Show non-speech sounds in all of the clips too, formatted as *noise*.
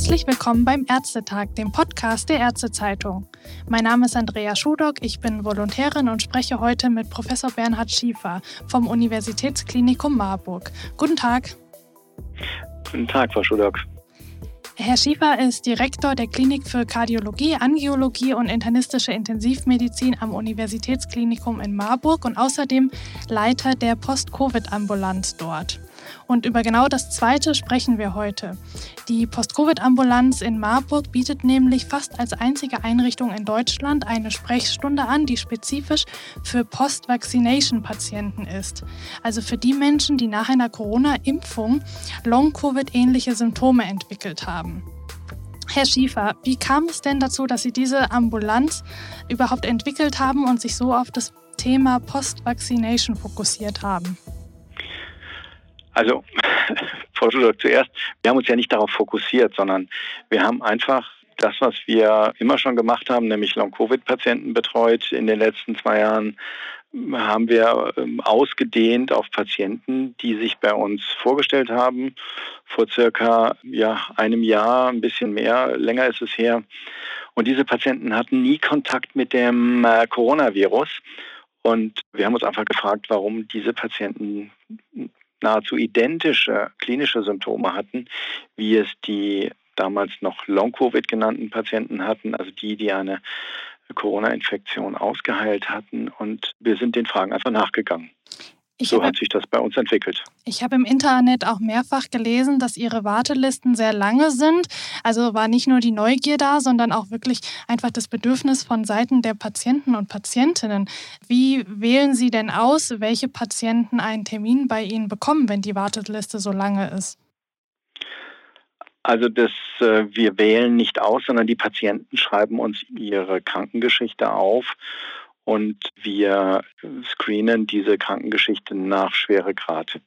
Herzlich willkommen beim Ärztetag, dem Podcast der Ärztezeitung. Mein Name ist Andrea Schudock, ich bin Volontärin und spreche heute mit Professor Bernhard Schiefer vom Universitätsklinikum Marburg. Guten Tag. Guten Tag, Frau Schudock. Herr Schiefer ist Direktor der Klinik für Kardiologie, Angiologie und internistische Intensivmedizin am Universitätsklinikum in Marburg und außerdem Leiter der Post-Covid-Ambulanz dort. Und über genau das Zweite sprechen wir heute. Die Post-Covid-Ambulanz in Marburg bietet nämlich fast als einzige Einrichtung in Deutschland eine Sprechstunde an, die spezifisch für Post-Vaccination-Patienten ist. Also für die Menschen, die nach einer Corona-Impfung Long-Covid-ähnliche Symptome entwickelt haben. Herr Schiefer, wie kam es denn dazu, dass Sie diese Ambulanz überhaupt entwickelt haben und sich so auf das Thema Post-Vaccination fokussiert haben? Also, *laughs* Frau Schuler, zuerst, wir haben uns ja nicht darauf fokussiert, sondern wir haben einfach das, was wir immer schon gemacht haben, nämlich Long-Covid-Patienten betreut in den letzten zwei Jahren, haben wir ähm, ausgedehnt auf Patienten, die sich bei uns vorgestellt haben. Vor circa ja, einem Jahr, ein bisschen mehr, länger ist es her. Und diese Patienten hatten nie Kontakt mit dem äh, Coronavirus. Und wir haben uns einfach gefragt, warum diese Patienten nahezu identische klinische Symptome hatten, wie es die damals noch Long-Covid genannten Patienten hatten, also die, die eine Corona-Infektion ausgeheilt hatten. Und wir sind den Fragen einfach nachgegangen. Ich so hat sich das bei uns entwickelt. Ich habe im Internet auch mehrfach gelesen, dass Ihre Wartelisten sehr lange sind. Also war nicht nur die Neugier da, sondern auch wirklich einfach das Bedürfnis von Seiten der Patienten und Patientinnen. Wie wählen Sie denn aus, welche Patienten einen Termin bei Ihnen bekommen, wenn die Warteliste so lange ist? Also das, äh, wir wählen nicht aus, sondern die Patienten schreiben uns ihre Krankengeschichte auf und wir screenen diese Krankengeschichte nach Schweregrad.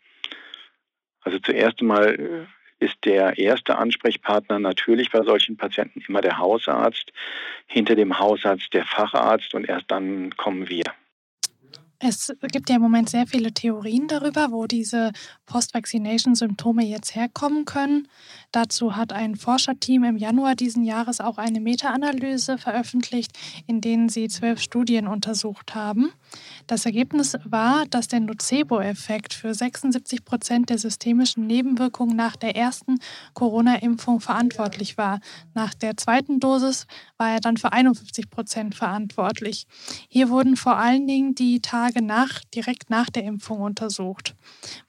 Also zuerst einmal äh, ist der erste Ansprechpartner natürlich bei solchen Patienten immer der Hausarzt, hinter dem Hausarzt der Facharzt und erst dann kommen wir. Es gibt ja im Moment sehr viele Theorien darüber, wo diese Post-Vaccination-Symptome jetzt herkommen können. Dazu hat ein Forscherteam im Januar diesen Jahres auch eine Meta-Analyse veröffentlicht, in denen sie zwölf Studien untersucht haben. Das Ergebnis war, dass der Nocebo-Effekt für 76 Prozent der systemischen Nebenwirkungen nach der ersten Corona-Impfung verantwortlich war. Nach der zweiten Dosis war er dann für 51 Prozent verantwortlich. Hier wurden vor allen Dingen die Tage nach, direkt nach der Impfung untersucht.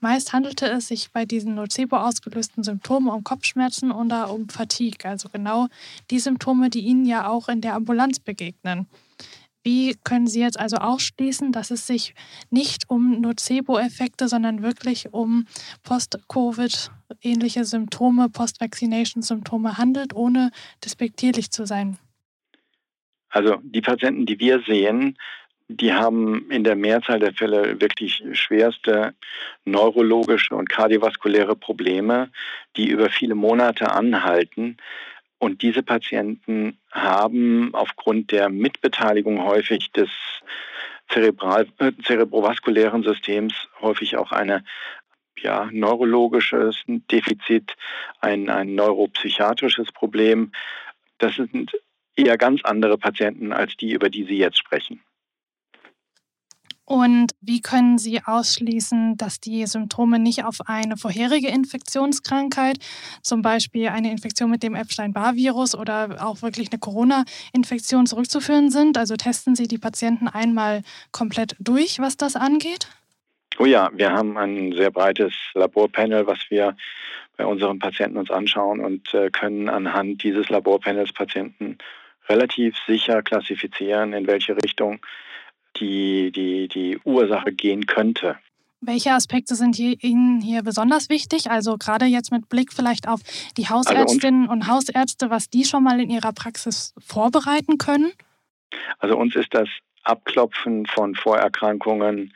Meist handelte es sich bei diesen Nocebo ausgelösten Symptomen um Kopfschmerzen oder um Fatigue, also genau die Symptome, die Ihnen ja auch in der Ambulanz begegnen. Wie können Sie jetzt also ausschließen, dass es sich nicht um Nocebo-Effekte, sondern wirklich um Post-Covid-ähnliche Symptome, Post-Vaccination-Symptome handelt, ohne despektierlich zu sein? Also die Patienten, die wir sehen, die haben in der Mehrzahl der Fälle wirklich schwerste neurologische und kardiovaskuläre Probleme, die über viele Monate anhalten. Und diese Patienten haben aufgrund der Mitbeteiligung häufig des Zerebral, äh, zerebrovaskulären Systems häufig auch eine ja, neurologisches Defizit, ein, ein neuropsychiatrisches Problem. Das sind eher ganz andere Patienten als die, über die Sie jetzt sprechen. Und wie können Sie ausschließen, dass die Symptome nicht auf eine vorherige Infektionskrankheit, zum Beispiel eine Infektion mit dem Epstein-Barr-Virus oder auch wirklich eine Corona-Infektion zurückzuführen sind? Also testen Sie die Patienten einmal komplett durch, was das angeht? Oh ja, wir haben ein sehr breites Laborpanel, was wir bei unseren Patienten uns anschauen und äh, können anhand dieses Laborpanels Patienten relativ sicher klassifizieren, in welche Richtung die, die, die Ursache gehen könnte. Welche Aspekte sind Ihnen hier besonders wichtig? Also gerade jetzt mit Blick vielleicht auf die also Hausärztinnen also und Hausärzte, was die schon mal in ihrer Praxis vorbereiten können? Also uns ist das Abklopfen von Vorerkrankungen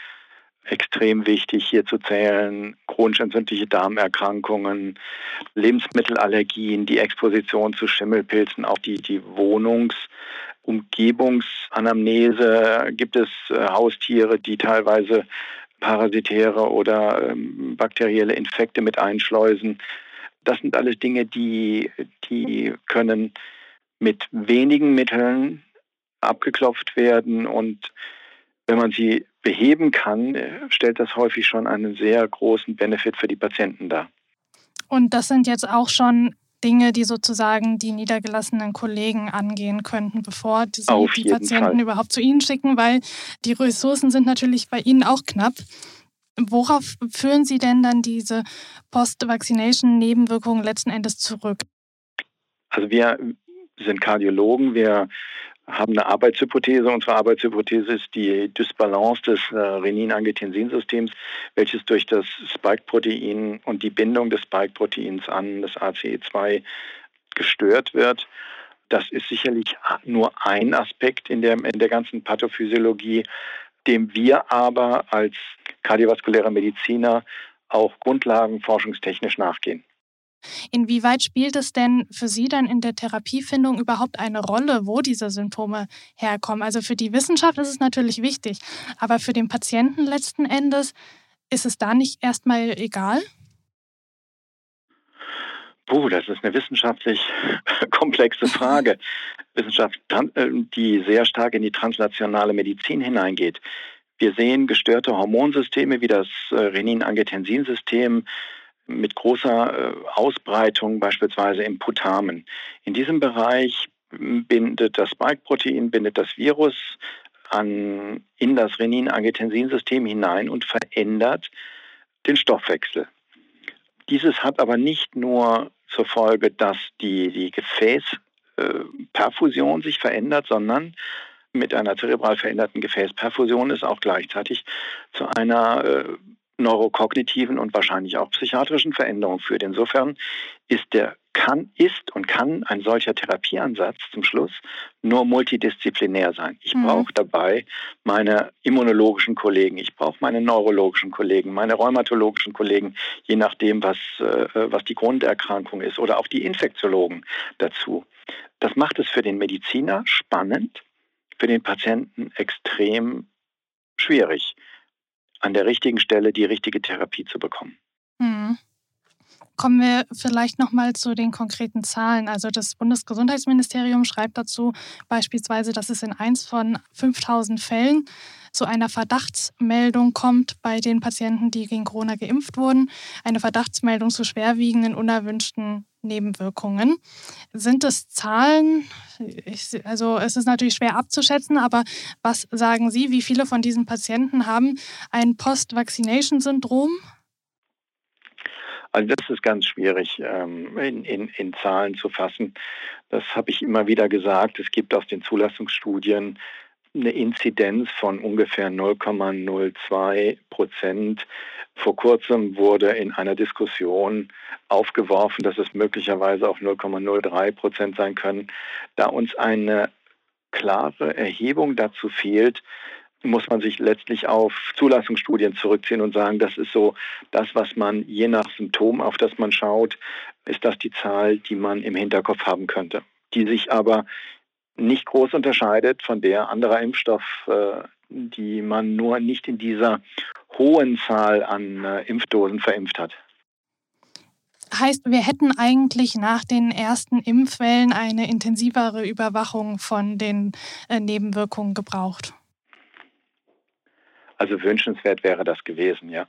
extrem wichtig, hier zu zählen. Chronisch entzündliche Darmerkrankungen, Lebensmittelallergien, die Exposition zu Schimmelpilzen, auch die, die Wohnungs- Umgebungsanamnese gibt es äh, Haustiere, die teilweise parasitäre oder ähm, bakterielle Infekte mit einschleusen. Das sind alles Dinge, die, die können mit wenigen Mitteln abgeklopft werden und wenn man sie beheben kann, stellt das häufig schon einen sehr großen Benefit für die Patienten dar. Und das sind jetzt auch schon Dinge, die sozusagen die niedergelassenen Kollegen angehen könnten, bevor sie die Patienten Fall. überhaupt zu Ihnen schicken, weil die Ressourcen sind natürlich bei Ihnen auch knapp. Worauf führen Sie denn dann diese Post-Vaccination-Nebenwirkungen letzten Endes zurück? Also wir sind Kardiologen, wir haben eine Arbeitshypothese. Unsere Arbeitshypothese ist die Dysbalance des äh, Renin-Angiotensin-Systems, welches durch das Spike-Protein und die Bindung des Spike-Proteins an das ACE2 gestört wird. Das ist sicherlich nur ein Aspekt in der, in der ganzen Pathophysiologie, dem wir aber als kardiovaskuläre Mediziner auch grundlagenforschungstechnisch nachgehen. Inwieweit spielt es denn für Sie dann in der Therapiefindung überhaupt eine Rolle, wo diese Symptome herkommen? Also für die Wissenschaft ist es natürlich wichtig, aber für den Patienten letzten Endes ist es da nicht erstmal egal? Puh, das ist eine wissenschaftlich *laughs* komplexe Frage. Wissenschaft, äh, die sehr stark in die translationale Medizin hineingeht. Wir sehen gestörte Hormonsysteme wie das äh, Renin-Angiotensin-System, mit großer äh, Ausbreitung, beispielsweise im Putamen. In diesem Bereich bindet das Spike-Protein, bindet das Virus an, in das Renin-Angiotensin-System hinein und verändert den Stoffwechsel. Dieses hat aber nicht nur zur Folge, dass die, die Gefäßperfusion äh, sich verändert, sondern mit einer zerebral veränderten Gefäßperfusion ist auch gleichzeitig zu einer äh, neurokognitiven und wahrscheinlich auch psychiatrischen Veränderungen führt. Insofern ist der kann, ist und kann ein solcher Therapieansatz zum Schluss nur multidisziplinär sein. Ich mhm. brauche dabei meine immunologischen Kollegen, ich brauche meine neurologischen Kollegen, meine rheumatologischen Kollegen, je nachdem, was, äh, was die Grunderkrankung ist, oder auch die Infektiologen dazu. Das macht es für den Mediziner spannend, für den Patienten extrem schwierig an der richtigen Stelle die richtige Therapie zu bekommen. Hm. Kommen wir vielleicht noch mal zu den konkreten Zahlen. Also das Bundesgesundheitsministerium schreibt dazu beispielsweise, dass es in eins von 5000 Fällen zu einer Verdachtsmeldung kommt bei den Patienten, die gegen Corona geimpft wurden. Eine Verdachtsmeldung zu schwerwiegenden, unerwünschten Nebenwirkungen. Sind es Zahlen? Ich, also es ist natürlich schwer abzuschätzen, aber was sagen Sie, wie viele von diesen Patienten haben ein Post-Vaccination-Syndrom? Also das ist ganz schwierig ähm, in, in, in Zahlen zu fassen. Das habe ich immer wieder gesagt. Es gibt aus den Zulassungsstudien eine Inzidenz von ungefähr 0,02 Prozent. Vor kurzem wurde in einer Diskussion aufgeworfen, dass es möglicherweise auch 0,03 Prozent sein können. Da uns eine klare Erhebung dazu fehlt, muss man sich letztlich auf Zulassungsstudien zurückziehen und sagen, das ist so das, was man je nach Symptom, auf das man schaut, ist das die Zahl, die man im Hinterkopf haben könnte, die sich aber nicht groß unterscheidet von der anderer Impfstoff, äh, die man nur nicht in dieser hohen Zahl an äh, Impfdosen verimpft hat. Heißt, wir hätten eigentlich nach den ersten Impfwellen eine intensivere Überwachung von den äh, Nebenwirkungen gebraucht? Also wünschenswert wäre das gewesen, ja.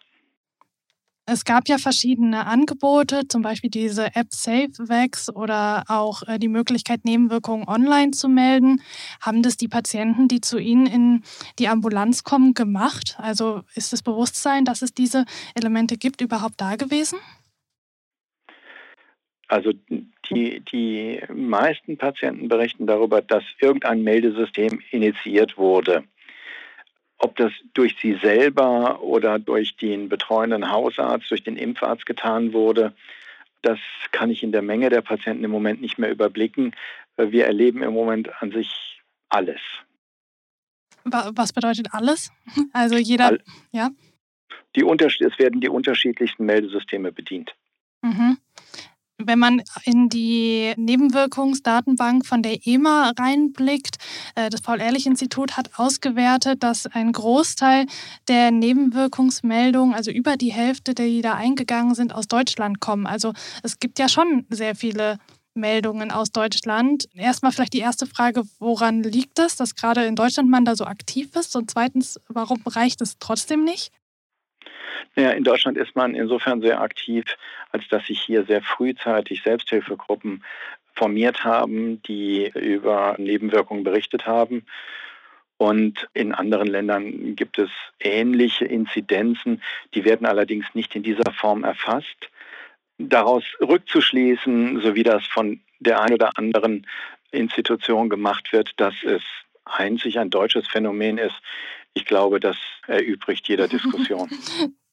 Es gab ja verschiedene Angebote, zum Beispiel diese App SafeVax oder auch äh, die Möglichkeit, Nebenwirkungen online zu melden. Haben das die Patienten, die zu Ihnen in die Ambulanz kommen, gemacht? Also ist das Bewusstsein, dass es diese Elemente gibt, überhaupt da gewesen? Also die, die meisten Patienten berichten darüber, dass irgendein Meldesystem initiiert wurde. Ob das durch sie selber oder durch den betreuenden Hausarzt, durch den Impfarzt getan wurde, das kann ich in der Menge der Patienten im Moment nicht mehr überblicken. Wir erleben im Moment an sich alles. Was bedeutet alles? *laughs* Also jeder, All, ja? Die es werden die unterschiedlichsten Meldesysteme bedient. Mhm. Wenn man in die Nebenwirkungsdatenbank von der EMA reinblickt, äh, das Paul-Ehrlich-Institut hat ausgewertet, dass ein Großteil der Nebenwirkungsmeldungen, also über die Hälfte, die da eingegangen sind, aus Deutschland kommen. Also es gibt ja schon sehr viele Meldungen aus Deutschland. Erstmal vielleicht die erste Frage, woran liegt das, dass gerade in Deutschland man da so aktiv ist? Und zweitens, warum reicht es trotzdem nicht? Naja, in Deutschland ist man insofern sehr aktiv, als dass sich hier sehr frühzeitig Selbsthilfegruppen formiert haben, die über Nebenwirkungen berichtet haben. Und in anderen Ländern gibt es ähnliche Inzidenzen, die werden allerdings nicht in dieser Form erfasst. Daraus rückzuschließen, so wie das von der einen oder anderen Institution gemacht wird, dass es einzig ein deutsches Phänomen ist, ich glaube, das erübrigt jeder *laughs* Diskussion.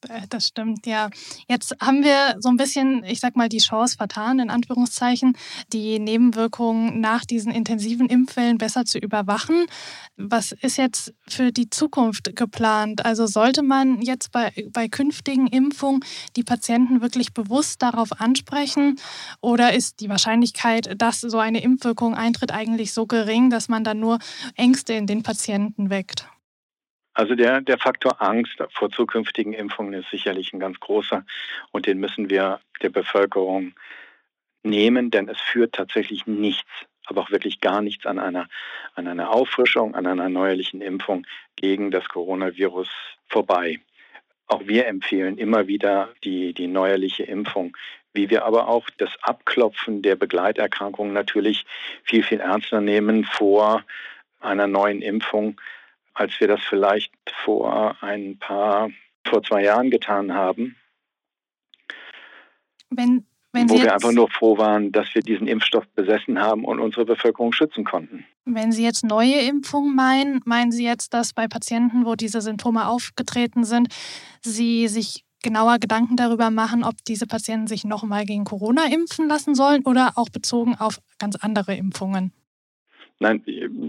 Äh, das stimmt, ja. Jetzt haben wir so ein bisschen, ich sag mal, die Chance vertan, in Anführungszeichen, die Nebenwirkungen nach diesen intensiven Impfwellen besser zu überwachen. Was ist jetzt für die Zukunft geplant? Also sollte man jetzt bei, bei künftigen Impfungen die Patienten wirklich bewusst darauf ansprechen? Oder ist die Wahrscheinlichkeit, dass so eine Impfwirkung eintritt, eigentlich so gering, dass man dann nur Ängste in den Patienten weckt? Also der, der Faktor Angst vor zukünftigen Impfungen ist sicherlich ein ganz großer und den müssen wir der Bevölkerung nehmen, denn es führt tatsächlich nichts, aber auch wirklich gar nichts an einer, an einer Auffrischung, an einer neuerlichen Impfung gegen das Coronavirus vorbei. Auch wir empfehlen immer wieder die, die neuerliche Impfung, wie wir aber auch das Abklopfen der Begleiterkrankungen natürlich viel, viel ernster nehmen vor einer neuen Impfung als wir das vielleicht vor ein paar, vor zwei Jahren getan haben. Wenn, wenn wo wir einfach nur froh waren, dass wir diesen Impfstoff besessen haben und unsere Bevölkerung schützen konnten. Wenn Sie jetzt neue Impfungen meinen, meinen Sie jetzt, dass bei Patienten, wo diese Symptome aufgetreten sind, Sie sich genauer Gedanken darüber machen, ob diese Patienten sich nochmal gegen Corona impfen lassen sollen oder auch bezogen auf ganz andere Impfungen? Nein,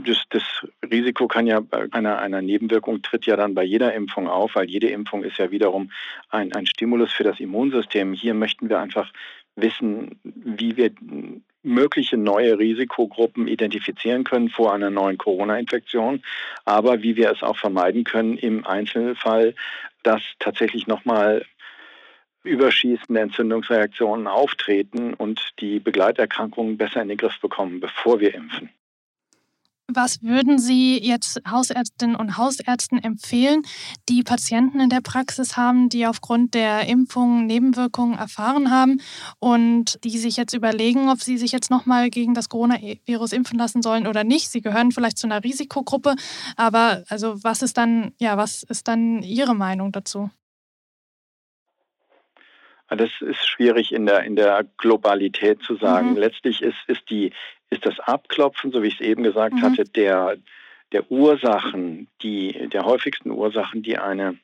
das, das, Risiko kann ja einer, einer Nebenwirkung tritt ja dann bei jeder Impfung auf, weil jede Impfung ist ja wiederum ein, ein Stimulus für das Immunsystem. Hier möchten wir einfach wissen, wie wir mögliche neue Risikogruppen identifizieren können vor einer neuen Corona-Infektion, aber wie wir es auch vermeiden können im Einzelfall, dass tatsächlich nochmal überschießende Entzündungsreaktionen auftreten und die Begleiterkrankungen besser in den Griff bekommen, bevor wir impfen. Was würden Sie jetzt Hausärztinnen und Hausärzten empfehlen, die Patienten in der Praxis haben, die aufgrund der Impfung Nebenwirkungen erfahren haben und die sich jetzt überlegen, ob sie sich jetzt nochmal gegen das Coronavirus impfen lassen sollen oder nicht? Sie gehören vielleicht zu einer Risikogruppe, aber also was ist dann, ja, was ist dann Ihre Meinung dazu? Das ist schwierig in der, in der Globalität zu sagen. Mhm. Letztlich ist, ist, die, ist das Abklopfen, so wie ich es eben gesagt mhm. hatte, der, der Ursachen, die, der häufigsten Ursachen, die eine,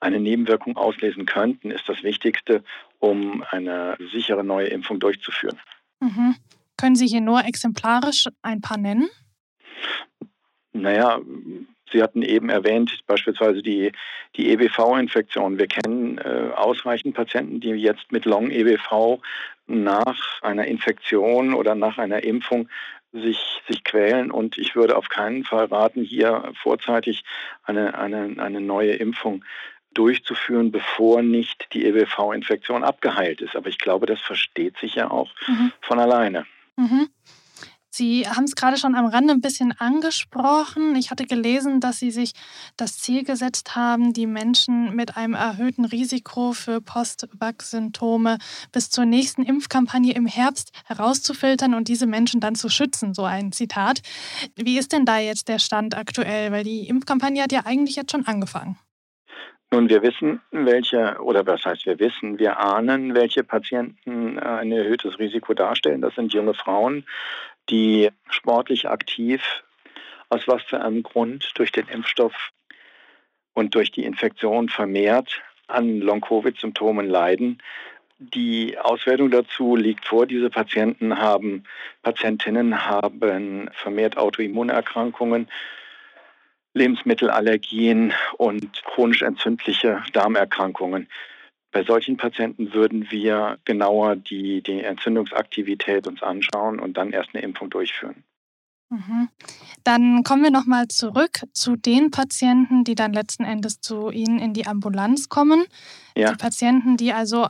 eine Nebenwirkung auslesen könnten, ist das Wichtigste, um eine sichere neue Impfung durchzuführen. Mhm. Können Sie hier nur exemplarisch ein paar nennen? Naja, Sie hatten eben erwähnt, beispielsweise die, die EBV-Infektion. Wir kennen äh, ausreichend Patienten, die jetzt mit Long-EBV nach einer Infektion oder nach einer Impfung sich, sich quälen. Und ich würde auf keinen Fall raten, hier vorzeitig eine, eine, eine neue Impfung durchzuführen, bevor nicht die EBV-Infektion abgeheilt ist. Aber ich glaube, das versteht sich ja auch mhm. von alleine. Mhm. Sie haben es gerade schon am Rande ein bisschen angesprochen. Ich hatte gelesen, dass Sie sich das Ziel gesetzt haben, die Menschen mit einem erhöhten Risiko für Postwachsymptome bis zur nächsten Impfkampagne im Herbst herauszufiltern und diese Menschen dann zu schützen. So ein Zitat. Wie ist denn da jetzt der Stand aktuell? Weil die Impfkampagne hat ja eigentlich jetzt schon angefangen. Nun, wir wissen, welche, oder was heißt wir wissen, wir ahnen, welche Patienten ein erhöhtes Risiko darstellen. Das sind junge Frauen die sportlich aktiv, aus was für einem Grund, durch den Impfstoff und durch die Infektion vermehrt an Long-Covid-Symptomen leiden. Die Auswertung dazu liegt vor. Diese Patienten haben, Patientinnen haben vermehrt Autoimmunerkrankungen, Lebensmittelallergien und chronisch entzündliche Darmerkrankungen. Bei solchen Patienten würden wir genauer die, die Entzündungsaktivität uns anschauen und dann erst eine Impfung durchführen. Mhm. Dann kommen wir nochmal zurück zu den Patienten, die dann letzten Endes zu Ihnen in die Ambulanz kommen. Ja. Die Patienten, die also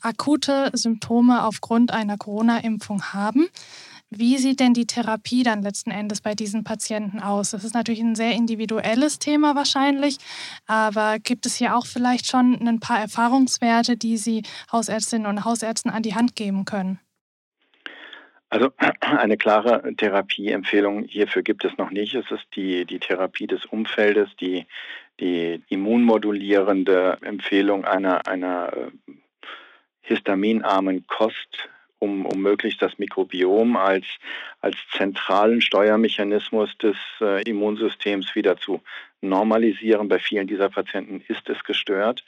akute Symptome aufgrund einer Corona-Impfung haben. Wie sieht denn die Therapie dann letzten Endes bei diesen Patienten aus? Das ist natürlich ein sehr individuelles Thema wahrscheinlich, aber gibt es hier auch vielleicht schon ein paar Erfahrungswerte, die Sie Hausärztinnen und Hausärzten an die Hand geben können? Also *clears throat* eine klare Therapieempfehlung hierfür gibt es noch nicht. Es ist die, die Therapie des Umfeldes, die, die immunmodulierende Empfehlung einer, einer äh, histaminarmen Kost um, um möglichst das Mikrobiom als, als zentralen Steuermechanismus des äh, Immunsystems wieder zu normalisieren. Bei vielen dieser Patienten ist es gestört.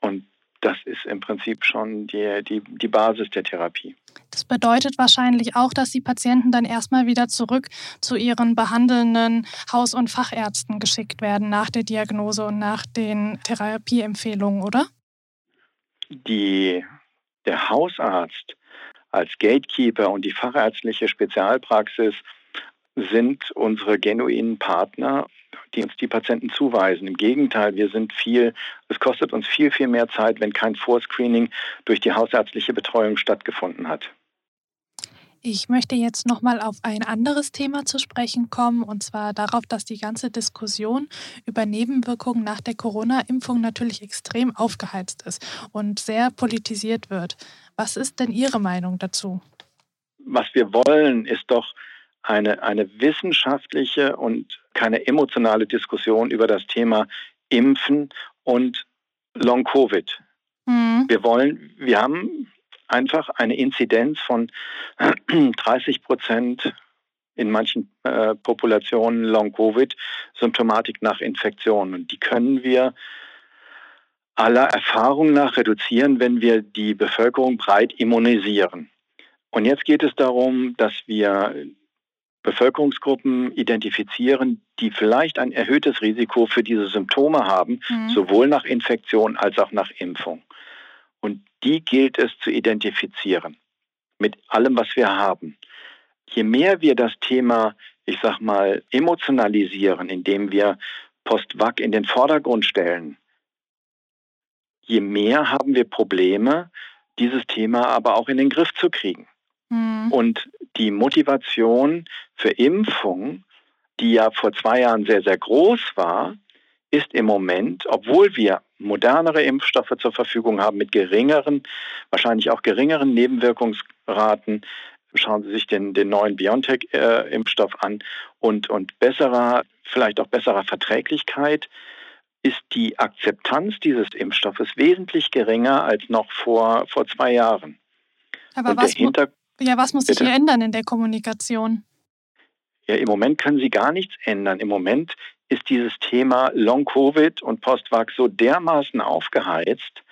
Und das ist im Prinzip schon die, die, die Basis der Therapie. Das bedeutet wahrscheinlich auch, dass die Patienten dann erstmal wieder zurück zu ihren behandelnden Haus- und Fachärzten geschickt werden nach der Diagnose und nach den Therapieempfehlungen, oder? Die, der Hausarzt als Gatekeeper und die fachärztliche Spezialpraxis sind unsere genuinen Partner, die uns die Patienten zuweisen. Im Gegenteil, wir sind viel, es kostet uns viel, viel mehr Zeit, wenn kein Vorscreening durch die hausärztliche Betreuung stattgefunden hat. Ich möchte jetzt nochmal auf ein anderes Thema zu sprechen kommen, und zwar darauf, dass die ganze Diskussion über Nebenwirkungen nach der Corona-Impfung natürlich extrem aufgeheizt ist und sehr politisiert wird. Was ist denn Ihre Meinung dazu? Was wir wollen, ist doch eine, eine wissenschaftliche und keine emotionale Diskussion über das Thema Impfen und Long-Covid. Mhm. Wir wollen, wir haben einfach eine Inzidenz von *clears throat* 30 Prozent in manchen äh, Populationen Long-Covid-Symptomatik nach Infektionen. Und die können wir aller Erfahrung nach reduzieren, wenn wir die Bevölkerung breit immunisieren. Und jetzt geht es darum, dass wir Bevölkerungsgruppen identifizieren, die vielleicht ein erhöhtes Risiko für diese Symptome haben, mhm. sowohl nach Infektion als auch nach Impfung. Und die gilt es zu identifizieren mit allem, was wir haben. Je mehr wir das Thema, ich sag mal, emotionalisieren, indem wir Post-Vac in den Vordergrund stellen, je mehr haben wir Probleme, dieses Thema aber auch in den Griff zu kriegen. Mhm. Und die Motivation für Impfung, die ja vor zwei Jahren sehr, sehr groß war, ist im Moment, obwohl wir modernere Impfstoffe zur Verfügung haben mit geringeren, wahrscheinlich auch geringeren Nebenwirkungsraten, schauen Sie sich den, den neuen BioNTech-Impfstoff äh, an und, und besserer, vielleicht auch besserer Verträglichkeit, ist die Akzeptanz dieses Impfstoffes wesentlich geringer als noch vor, vor zwei Jahren. Aber was, ja, was muss sich hier ändern in der Kommunikation? Ja, im Moment können Sie gar nichts ändern. Im Moment ist dieses Thema Long-Covid und Postvac so dermaßen aufgeheizt,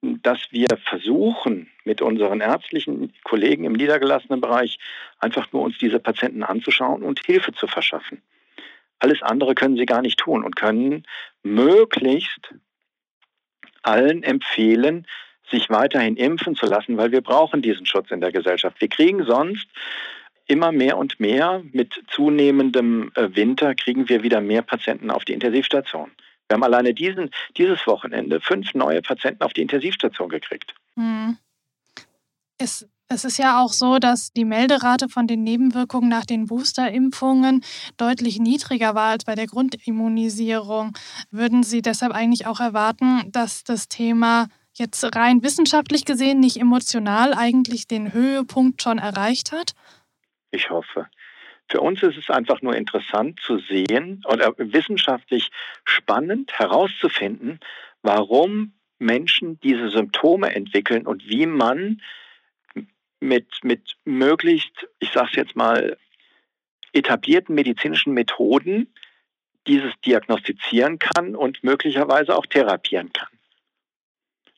dass wir versuchen, mit unseren ärztlichen Kollegen im niedergelassenen Bereich einfach nur uns diese Patienten anzuschauen und Hilfe zu verschaffen. Alles andere können sie gar nicht tun und können möglichst allen empfehlen, sich weiterhin impfen zu lassen, weil wir brauchen diesen Schutz in der Gesellschaft. Wir kriegen sonst immer mehr und mehr mit zunehmendem äh, Winter kriegen wir wieder mehr Patienten auf die Intensivstation. Wir haben alleine diesen, dieses Wochenende fünf neue Patienten auf die Intensivstation gekriegt. Hm. Es es ist ja auch so, dass die Melderate von den Nebenwirkungen nach den Boosterimpfungen deutlich niedriger war als bei der Grundimmunisierung. Würden Sie deshalb eigentlich auch erwarten, dass das Thema jetzt rein wissenschaftlich gesehen, nicht emotional, eigentlich den Höhepunkt schon erreicht hat? Ich hoffe. Für uns ist es einfach nur interessant zu sehen oder wissenschaftlich spannend herauszufinden, warum Menschen diese Symptome entwickeln und wie man mit, mit möglichst, ich sage es jetzt mal, etablierten medizinischen Methoden dieses diagnostizieren kann und möglicherweise auch therapieren kann.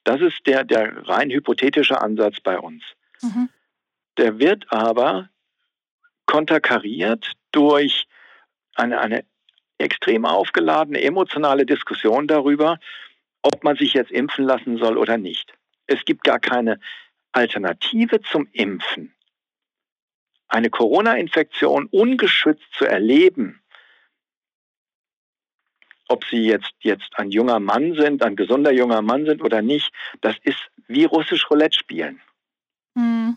Das ist der, der rein hypothetische Ansatz bei uns. Mhm. Der wird aber konterkariert durch eine, eine extrem aufgeladene emotionale Diskussion darüber, ob man sich jetzt impfen lassen soll oder nicht. Es gibt gar keine Alternative zum Impfen. Eine Corona-Infektion ungeschützt zu erleben, ob sie jetzt, jetzt ein junger Mann sind, ein gesunder junger Mann sind oder nicht, das ist wie russisch Roulette spielen. Hm.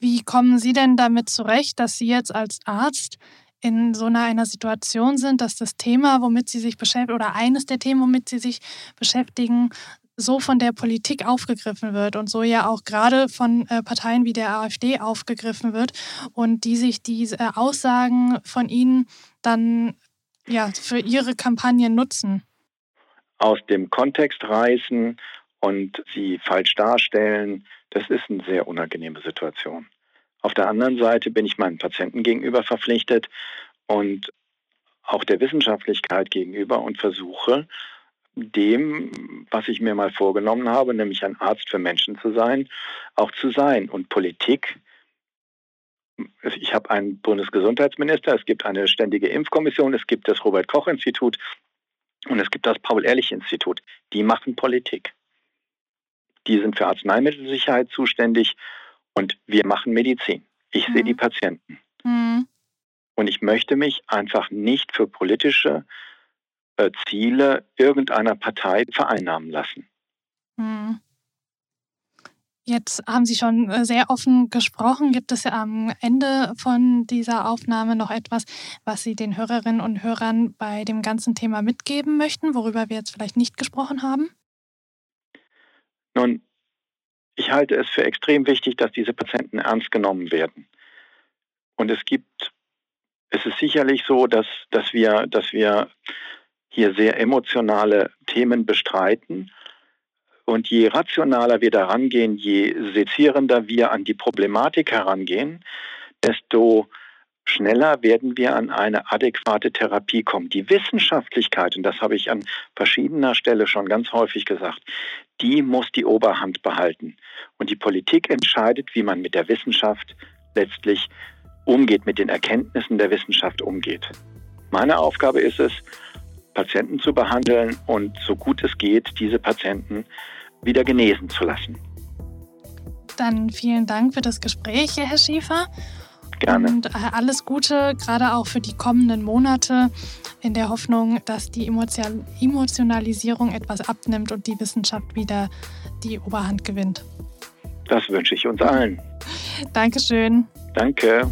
Wie kommen Sie denn damit zurecht, dass Sie jetzt als Arzt in so einer, einer Situation sind, dass das Thema, womit Sie sich beschäftigen, oder eines der Themen, womit Sie sich beschäftigen, so von der Politik aufgegriffen wird und so ja auch gerade von äh, Parteien wie der AfD aufgegriffen wird und die sich diese äh, Aussagen von Ihnen dann ja, für ihre Kampagnen nutzen? Aus dem Kontext reißen und sie falsch darstellen, das ist eine sehr unangenehme Situation. Auf der anderen Seite bin ich meinen Patienten gegenüber verpflichtet und auch der Wissenschaftlichkeit gegenüber und versuche, dem, was ich mir mal vorgenommen habe, nämlich ein Arzt für Menschen zu sein, auch zu sein. Und Politik ich habe einen Bundesgesundheitsminister, es gibt eine ständige Impfkommission, es gibt das Robert Koch Institut und es gibt das Paul Ehrlich Institut. Die machen Politik. Die sind für Arzneimittelsicherheit zuständig und wir machen Medizin. Ich mhm. sehe die Patienten. Mhm. Und ich möchte mich einfach nicht für politische äh, Ziele irgendeiner Partei vereinnahmen lassen. Mhm. Jetzt haben Sie schon äh, sehr offen gesprochen. Gibt es am Ende von dieser Aufnahme noch etwas, was Sie den Hörerinnen und Hörern bei dem ganzen Thema mitgeben möchten, worüber wir jetzt vielleicht nicht gesprochen haben? Nun, ich halte es für extrem wichtig, dass diese Patienten ernst genommen werden. Und es gibt, es ist sicherlich so, dass, dass, wir, dass wir hier sehr emotionale Themen bestreiten und je rationaler wir daran gehen, je sezierender wir an die Problematik herangehen, desto schneller werden wir an eine adäquate Therapie kommen. Die Wissenschaftlichkeit, und das habe ich an verschiedener Stelle schon ganz häufig gesagt, die muss die Oberhand behalten. Und die Politik entscheidet, wie man mit der Wissenschaft letztlich umgeht, mit den Erkenntnissen der Wissenschaft umgeht. Meine Aufgabe ist es, Patienten zu behandeln und so gut es geht, diese Patienten wieder genesen zu lassen. Dann vielen Dank für das Gespräch, Herr Schäfer. Gerne. Und äh, alles Gute, gerade auch für die kommenden Monate, in der Hoffnung, dass die Emotionalisierung etwas abnimmt und die Wissenschaft wieder die Oberhand gewinnt. Das wünsche ich uns allen. Dankeschön. Danke.